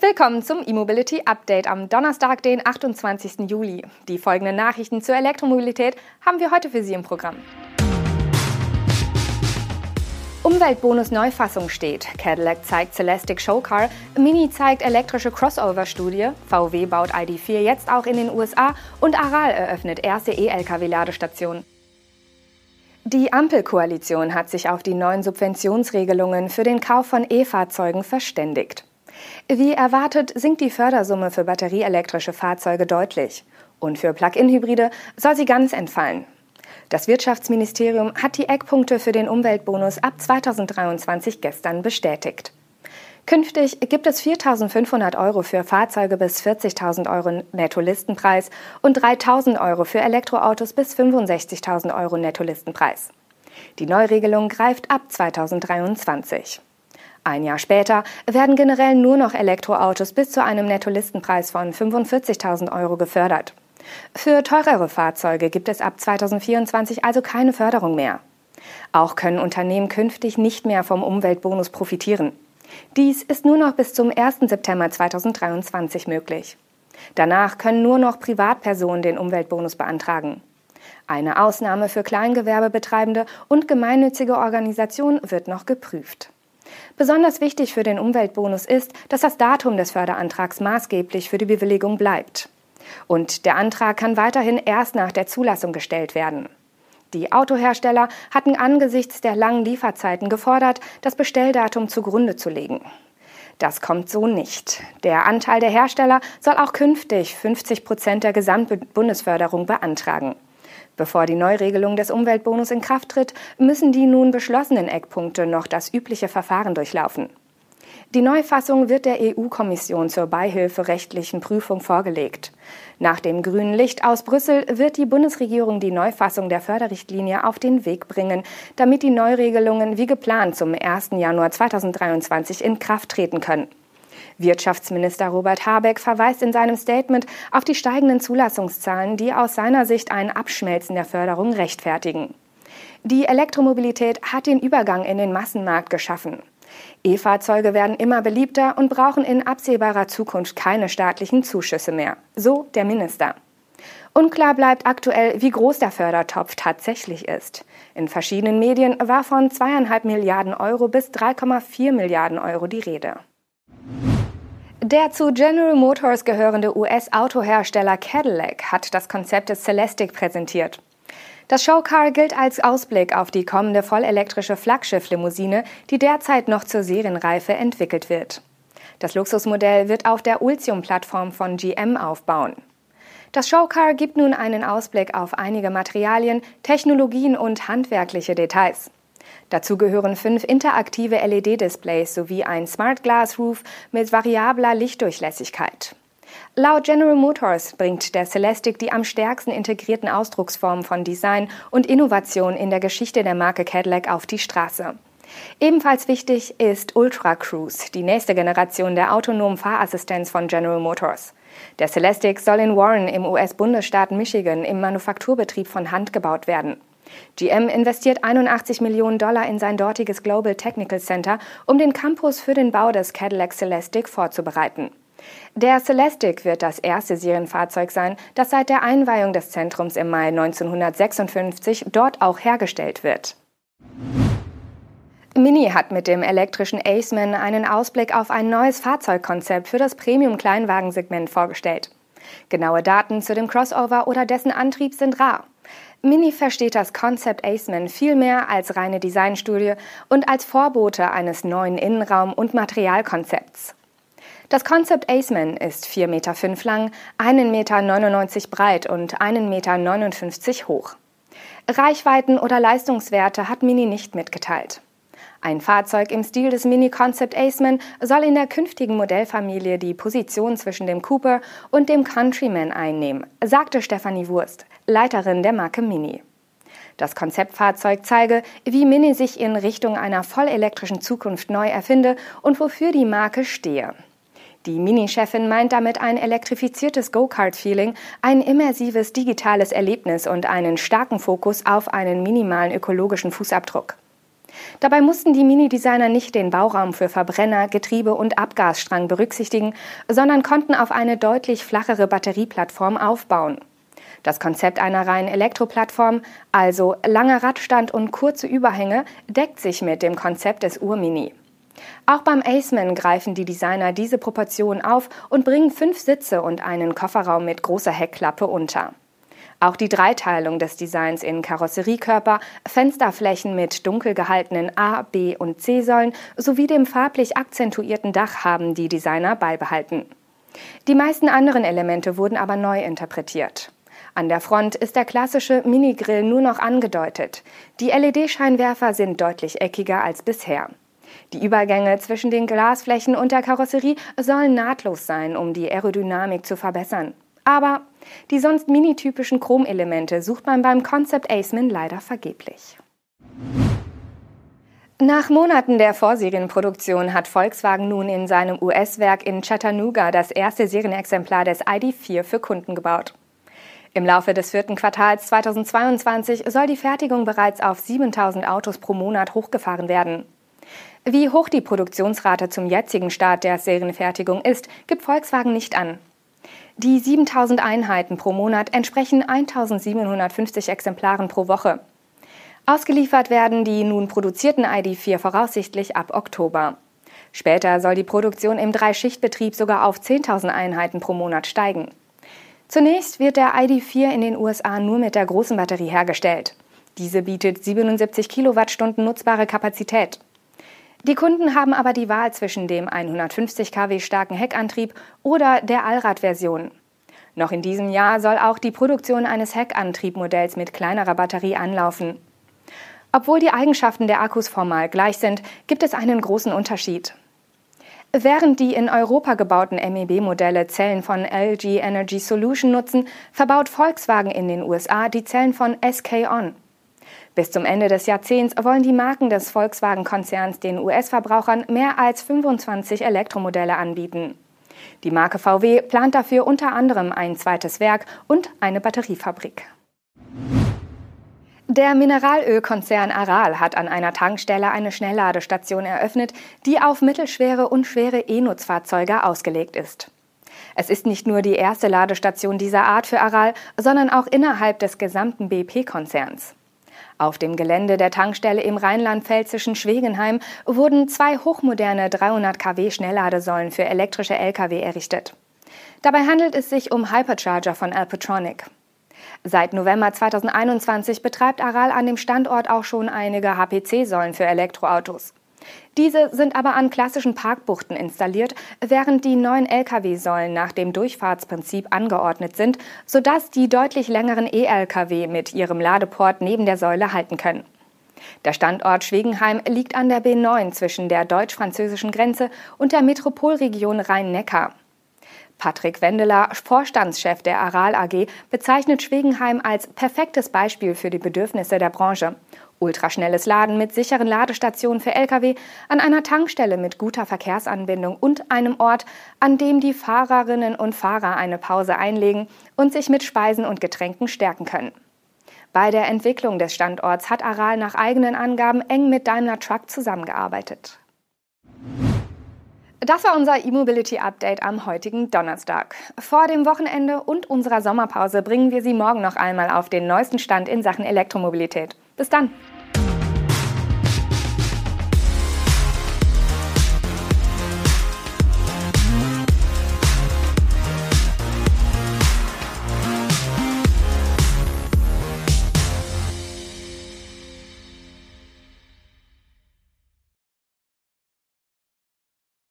Willkommen zum E-Mobility Update am Donnerstag, den 28. Juli. Die folgenden Nachrichten zur Elektromobilität haben wir heute für Sie im Programm. Umweltbonus Neufassung steht. Cadillac zeigt Celestic Showcar, Mini zeigt elektrische Crossover-Studie, VW baut ID4 jetzt auch in den USA und Aral eröffnet erste E-Lkw-Ladestation. Die Ampelkoalition hat sich auf die neuen Subventionsregelungen für den Kauf von E-Fahrzeugen verständigt. Wie erwartet sinkt die Fördersumme für batterieelektrische Fahrzeuge deutlich. Und für Plug-in-Hybride soll sie ganz entfallen. Das Wirtschaftsministerium hat die Eckpunkte für den Umweltbonus ab 2023 gestern bestätigt. Künftig gibt es 4.500 Euro für Fahrzeuge bis 40.000 Euro Netto-Listenpreis und 3.000 Euro für Elektroautos bis 65.000 Euro Netto-Listenpreis. Die Neuregelung greift ab 2023. Ein Jahr später werden generell nur noch Elektroautos bis zu einem Nettolistenpreis von 45.000 Euro gefördert. Für teurere Fahrzeuge gibt es ab 2024 also keine Förderung mehr. Auch können Unternehmen künftig nicht mehr vom Umweltbonus profitieren. Dies ist nur noch bis zum 1. September 2023 möglich. Danach können nur noch Privatpersonen den Umweltbonus beantragen. Eine Ausnahme für Kleingewerbebetreibende und gemeinnützige Organisationen wird noch geprüft. Besonders wichtig für den Umweltbonus ist, dass das Datum des Förderantrags maßgeblich für die Bewilligung bleibt. Und der Antrag kann weiterhin erst nach der Zulassung gestellt werden. Die Autohersteller hatten angesichts der langen Lieferzeiten gefordert, das Bestelldatum zugrunde zu legen. Das kommt so nicht. Der Anteil der Hersteller soll auch künftig 50 Prozent der Gesamtbundesförderung beantragen. Bevor die Neuregelung des Umweltbonus in Kraft tritt, müssen die nun beschlossenen Eckpunkte noch das übliche Verfahren durchlaufen. Die Neufassung wird der EU-Kommission zur beihilferechtlichen Prüfung vorgelegt. Nach dem grünen Licht aus Brüssel wird die Bundesregierung die Neufassung der Förderrichtlinie auf den Weg bringen, damit die Neuregelungen wie geplant zum 1. Januar 2023 in Kraft treten können. Wirtschaftsminister Robert Habeck verweist in seinem Statement auf die steigenden Zulassungszahlen, die aus seiner Sicht ein Abschmelzen der Förderung rechtfertigen. Die Elektromobilität hat den Übergang in den Massenmarkt geschaffen. E-Fahrzeuge werden immer beliebter und brauchen in absehbarer Zukunft keine staatlichen Zuschüsse mehr. So der Minister. Unklar bleibt aktuell, wie groß der Fördertopf tatsächlich ist. In verschiedenen Medien war von zweieinhalb Milliarden Euro bis 3,4 Milliarden Euro die Rede. Der zu General Motors gehörende US-Autohersteller Cadillac hat das Konzept des Celestic präsentiert. Das Showcar gilt als Ausblick auf die kommende vollelektrische Flaggschiff-Limousine, die derzeit noch zur Serienreife entwickelt wird. Das Luxusmodell wird auf der Ultium-Plattform von GM aufbauen. Das Showcar gibt nun einen Ausblick auf einige Materialien, Technologien und handwerkliche Details. Dazu gehören fünf interaktive LED-Displays sowie ein Smart Glass Roof mit variabler Lichtdurchlässigkeit. Laut General Motors bringt der Celestic die am stärksten integrierten Ausdrucksformen von Design und Innovation in der Geschichte der Marke Cadillac auf die Straße. Ebenfalls wichtig ist Ultra Cruise, die nächste Generation der autonomen Fahrassistenz von General Motors. Der Celestic soll in Warren im US-Bundesstaat Michigan im Manufakturbetrieb von Hand gebaut werden. GM investiert 81 Millionen Dollar in sein dortiges Global Technical Center, um den Campus für den Bau des Cadillac Celestic vorzubereiten. Der Celestic wird das erste Serienfahrzeug sein, das seit der Einweihung des Zentrums im Mai 1956 dort auch hergestellt wird. Mini hat mit dem elektrischen Aceman einen Ausblick auf ein neues Fahrzeugkonzept für das Premium-Kleinwagensegment vorgestellt. Genaue Daten zu dem Crossover oder dessen Antrieb sind rar. Mini versteht das Concept Aceman viel mehr als reine Designstudie und als Vorbote eines neuen Innenraum- und Materialkonzepts. Das Concept Aceman ist 4,5 Meter lang, 1,99 Meter breit und 1,59 Meter hoch. Reichweiten oder Leistungswerte hat Mini nicht mitgeteilt. Ein Fahrzeug im Stil des Mini Concept Aceman soll in der künftigen Modellfamilie die Position zwischen dem Cooper und dem Countryman einnehmen, sagte Stefanie Wurst, Leiterin der Marke Mini. Das Konzeptfahrzeug zeige, wie Mini sich in Richtung einer vollelektrischen Zukunft neu erfinde und wofür die Marke stehe. Die Mini-Chefin meint damit ein elektrifiziertes Go-Kart-Feeling, ein immersives digitales Erlebnis und einen starken Fokus auf einen minimalen ökologischen Fußabdruck. Dabei mussten die Mini-Designer nicht den Bauraum für Verbrenner, Getriebe und Abgasstrang berücksichtigen, sondern konnten auf eine deutlich flachere Batterieplattform aufbauen. Das Konzept einer reinen Elektroplattform, also langer Radstand und kurze Überhänge, deckt sich mit dem Konzept des Urmini. Auch beim Aceman greifen die Designer diese Proportion auf und bringen fünf Sitze und einen Kofferraum mit großer Heckklappe unter. Auch die Dreiteilung des Designs in Karosseriekörper, Fensterflächen mit dunkel gehaltenen A, B und C-Säulen sowie dem farblich akzentuierten Dach haben die Designer beibehalten. Die meisten anderen Elemente wurden aber neu interpretiert. An der Front ist der klassische Minigrill nur noch angedeutet. Die LED-Scheinwerfer sind deutlich eckiger als bisher. Die Übergänge zwischen den Glasflächen und der Karosserie sollen nahtlos sein, um die Aerodynamik zu verbessern. Aber die sonst minitypischen Chromelemente sucht man beim Concept Aceman leider vergeblich. Nach Monaten der Vorserienproduktion hat Volkswagen nun in seinem US-Werk in Chattanooga das erste Serienexemplar des ID4 für Kunden gebaut. Im Laufe des vierten Quartals 2022 soll die Fertigung bereits auf 7000 Autos pro Monat hochgefahren werden. Wie hoch die Produktionsrate zum jetzigen Start der Serienfertigung ist, gibt Volkswagen nicht an. Die 7000 Einheiten pro Monat entsprechen 1750 Exemplaren pro Woche. Ausgeliefert werden die nun produzierten ID4 voraussichtlich ab Oktober. Später soll die Produktion im Dreischichtbetrieb sogar auf 10.000 Einheiten pro Monat steigen. Zunächst wird der ID4 in den USA nur mit der großen Batterie hergestellt. Diese bietet 77 Kilowattstunden nutzbare Kapazität. Die Kunden haben aber die Wahl zwischen dem 150 kW starken Heckantrieb oder der Allradversion. Noch in diesem Jahr soll auch die Produktion eines Heckantriebmodells mit kleinerer Batterie anlaufen. Obwohl die Eigenschaften der Akkus formal gleich sind, gibt es einen großen Unterschied. Während die in Europa gebauten MEB-Modelle Zellen von LG Energy Solution nutzen, verbaut Volkswagen in den USA die Zellen von SK On. Bis zum Ende des Jahrzehnts wollen die Marken des Volkswagen-Konzerns den US-Verbrauchern mehr als 25 Elektromodelle anbieten. Die Marke VW plant dafür unter anderem ein zweites Werk und eine Batteriefabrik. Der Mineralölkonzern Aral hat an einer Tankstelle eine Schnellladestation eröffnet, die auf mittelschwere und schwere E-Nutzfahrzeuge ausgelegt ist. Es ist nicht nur die erste Ladestation dieser Art für Aral, sondern auch innerhalb des gesamten BP-Konzerns. Auf dem Gelände der Tankstelle im rheinland-pfälzischen Schwegenheim wurden zwei hochmoderne 300 kW Schnellladesäulen für elektrische Lkw errichtet. Dabei handelt es sich um Hypercharger von Alpetronic. Seit November 2021 betreibt Aral an dem Standort auch schon einige HPC-Säulen für Elektroautos. Diese sind aber an klassischen Parkbuchten installiert, während die neuen Lkw-Säulen nach dem Durchfahrtsprinzip angeordnet sind, sodass die deutlich längeren E-Lkw mit ihrem Ladeport neben der Säule halten können. Der Standort Schwegenheim liegt an der B9 zwischen der deutsch-französischen Grenze und der Metropolregion Rhein-Neckar. Patrick Wendeler, Vorstandschef der Aral AG, bezeichnet Schwegenheim als perfektes Beispiel für die Bedürfnisse der Branche ultraschnelles Laden mit sicheren Ladestationen für Lkw, an einer Tankstelle mit guter Verkehrsanbindung und einem Ort, an dem die Fahrerinnen und Fahrer eine Pause einlegen und sich mit Speisen und Getränken stärken können. Bei der Entwicklung des Standorts hat Aral nach eigenen Angaben eng mit Daimler Truck zusammengearbeitet. Das war unser E-Mobility Update am heutigen Donnerstag. Vor dem Wochenende und unserer Sommerpause bringen wir Sie morgen noch einmal auf den neuesten Stand in Sachen Elektromobilität. Bis dann!